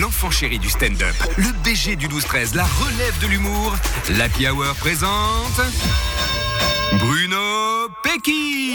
l'enfant chéri du stand-up, le BG du 12-13, la relève de l'humour. L'Happy Hour présente. Bruno Pecky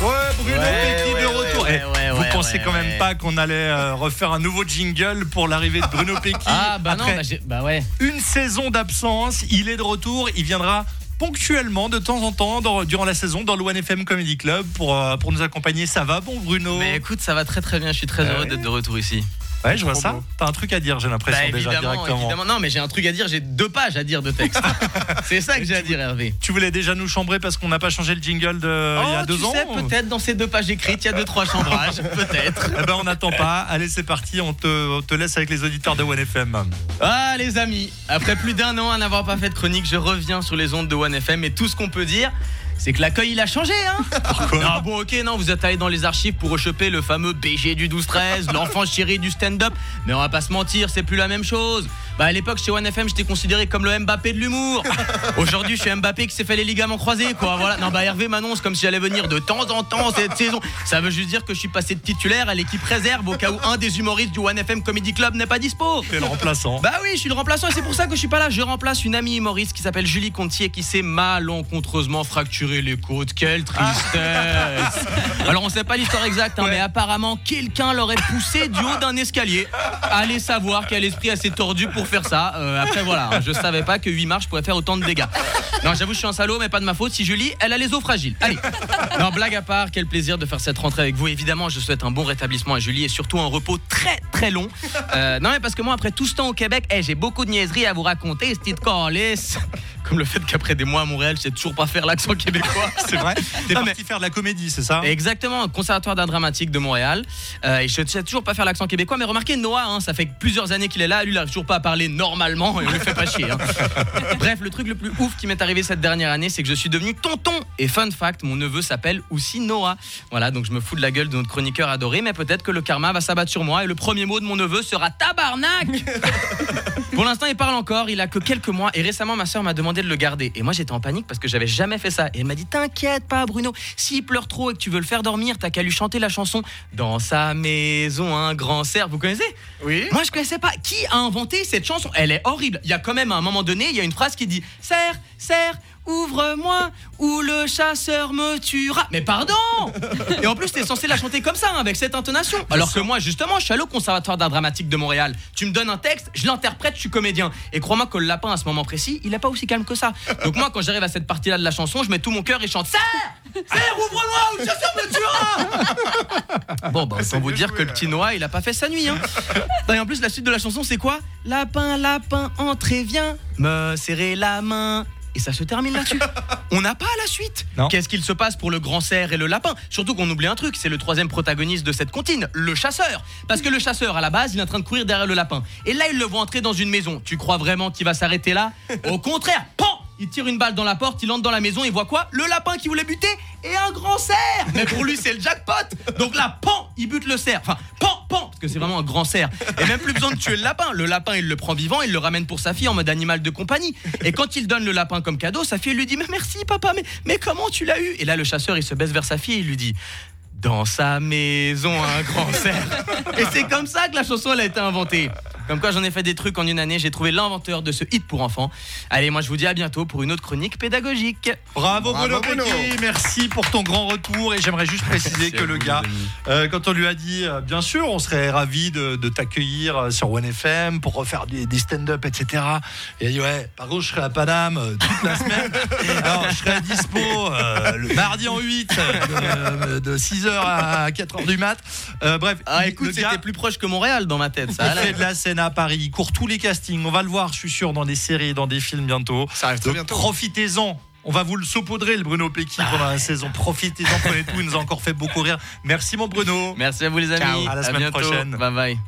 Ouais, Bruno Ouais, Pecky ouais, de ouais, retour. ouais, Eh, ouais, vous ouais, pensez ouais, quand même ouais. pas qu'on allait euh, refaire un nouveau jingle pour l'arrivée de Bruno Pecky Ah bah non, bah, bah ouais. une saison d'absence, il est de retour, il viendra ponctuellement de temps en temps dans- durant la saison dans le One FM Comedy Club pour, euh, pour nous accompagner. Ça va bon Bruno? Mais écoute, ça va très très bien. Je suis très Ah heureux d'être de retour ici. Ouais, je vois ça. T'as un truc à dire, j'ai l'impression Bah, déjà évidemment, directement. évidemment. Non, mais j'ai un truc à dire. J'ai deux pages à dire de texte. C'est ça que j'ai à dire, Hervé. Tu voulais déjà nous chambrer parce qu'on n'a pas changé le jingle de il y a Oh, deux tu ans sais, peut-être dans ces deux pages écrites, il y a deux trois chambrages, peut-être. Eh ben on n'attend pas. Allez, c'est parti. On te, on te laisse avec les auditeurs de One FM. Ah les amis, après plus d'un an à n'avoir pas fait de chronique, je reviens sur les ondes de One FM et tout ce qu'on peut dire, c'est que l'accueil il a changé hein Non bon ok non vous êtes allé dans les archives pour rechoper le fameux BG du 12-13, l'enfant chéri du stand-up, mais on va pas se mentir, c'est plus la même chose. Bah à l'époque chez One FM j'étais considéré comme le Mbappé de l'humour. Aujourd'hui je suis Mbappé qui s'est fait les ligaments croisés quoi. Voilà. Non bah Hervé m'annonce comme si j'allais venir de temps en temps cette saison. Ça veut juste dire que je suis passé de titulaire à l'équipe réserve au cas où un des humoristes du One FM Comedy Club n'est pas dispo. C'est le remplaçant. Bah oui, je suis le remplaçant et c'est pour ça que je suis pas là. Je remplace une amie humoriste qui s'appelle Julie Contier et qui s'est malencontreusement fracturé les côtes. Quelle tristesse Alors on sait pas l'histoire exacte, hein, mais apparemment quelqu'un l'aurait poussé du haut d'un escalier. Allez savoir quel esprit assez tordu pour faire ça. Euh, après voilà, hein, je savais pas que 8 marches pourraient faire autant de dégâts. Non, j'avoue, je suis un salaud, mais pas de ma faute. Si Julie, elle a les os fragiles. Allez. Non, blague à part, quel plaisir de faire cette rentrée avec vous. Évidemment, je souhaite un bon rétablissement à Julie et surtout un repos très très long. Euh, non, mais parce que moi, après tout ce temps au Québec, eh, j'ai beaucoup de niaiseries à vous raconter, Steve Corliss. Comme le fait qu'après des mois à Montréal, je sais toujours pas faire l'accent québécois. C'est vrai. T'es parti faire de la comédie, c'est ça? Exactement, conservatoire d'art dramatique de Montréal. Euh, et je sais toujours pas faire l'accent québécois, mais remarquez Noah, hein, ça fait plusieurs années qu'il est là, lui il arrive toujours pas à parler normalement et on le fait pas chier. hein. Bref, le truc le plus ouf qui m'est arrivé cette dernière année, c'est que je suis devenu tonton. Et fun fact, mon neveu s'appelle aussi Noah. Voilà, donc je me fous de la gueule de notre chroniqueur adoré, mais peut-être que le karma va s'abattre sur moi et le premier mot de mon neveu sera tabarnak. Pour l'instant, il parle encore, il a que quelques mois et récemment ma soeur m'a demandé de le garder. Et moi j'étais en panique parce que j'avais jamais fait ça. Et m'a dit T'inquiète pas, Bruno, s'il pleure trop et que tu veux le faire dormir, t'as qu'à lui chanter la chanson Dans sa maison, un grand cerf. Vous connaissez? Oui. Moi je connaissais pas. Qui a inventé cette chanson? Elle est horrible. Il y a quand même à un moment donné, il y a une phrase qui dit Cerf, cerf, ouvre-moi ou le chasseur me tuera. Mais pardon Et en plus, t'es censé la chanter comme ça, hein, avec cette intonation. Alors que moi, justement, je suis allé au Conservatoire d'art dramatique de Montréal. Tu me donnes un texte, je l'interprète, je suis comédien. Et crois-moi que le lapin, à ce moment précis, il est pas aussi calme que ça. Donc moi, quand j'arrive à cette partie-là de la chanson, je mets tout mon cœur et je chante Serre Serre, ouvre-moi ou le chasseur me tuera Bon, bah, autant vous dire que le petit Noah, il a pas fait sa nuit. Hein. Et en plus, la suite de la chanson, c'est quoi? Lapin, lapin, entrez, viens me serrer la main. Et ça se termine là-dessus. On n'a pas la suite. Qu'est-ce qu'il se passe pour le grand cerf et le lapin? Surtout qu'on oublie un truc, c'est le troisième protagoniste de cette comptine, le chasseur. Parce que le chasseur, à la base, il est en train de courir derrière le lapin. Et là, il le voit entrer dans une maison. Tu crois vraiment qu'il va s'arrêter là? Au contraire, pan il tire une balle dans la porte, il entre dans la maison, il voit quoi? Le lapin qui voulait buter et un grand cerf Mais pour lui, c'est le jackpot Donc là, pan Il bute le cerf. Enfin, pan, pan Parce que c'est vraiment un grand cerf. Et même plus besoin de tuer le lapin. Le lapin, il le prend vivant, il le ramène pour sa fille en mode animal de compagnie. Et quand il donne le lapin comme cadeau, sa fille lui dit merci, papa, mais, mais comment tu l'as eu? Et là, le chasseur, il se baisse vers sa fille et il lui dit dans sa maison, un grand cerf. Et c'est comme ça que la chanson elle a été inventée. Comme quoi j'en ai fait des trucs en une année, j'ai trouvé l'inventeur de ce hit pour enfants. Allez, moi je vous dis à bientôt pour une autre chronique pédagogique. Bravo, Bruno Bravo, Bruno. Merci pour ton grand retour. Et j'aimerais juste préciser que le gars, euh, quand on lui a dit, euh, bien sûr, on serait ravi de, de t'accueillir euh, sur One FM pour refaire des, des stand-up, etc. Et il a dit, ouais, par contre, je serai à Paname euh, toute la semaine. Alors, je serai dispo euh, le mardi en 8, euh, de, de 6h à 4h du mat. Euh, bref, Ah écoute, c'était plus proche que Montréal dans ma tête. Ça, il fait de la scène à Paris, il court tous les castings. On va le voir, je suis sûr, dans des séries, dans des films bientôt. Ça arrive très bientôt. Profitez-en. On va vous le saupoudrer, le Bruno Pecky, pendant la saison. Profitez-en, prenez tout. Il nous a encore fait beaucoup rire. Merci, mon Bruno. Merci à vous les amis. Ciao. À la semaine prochaine. Bye bye.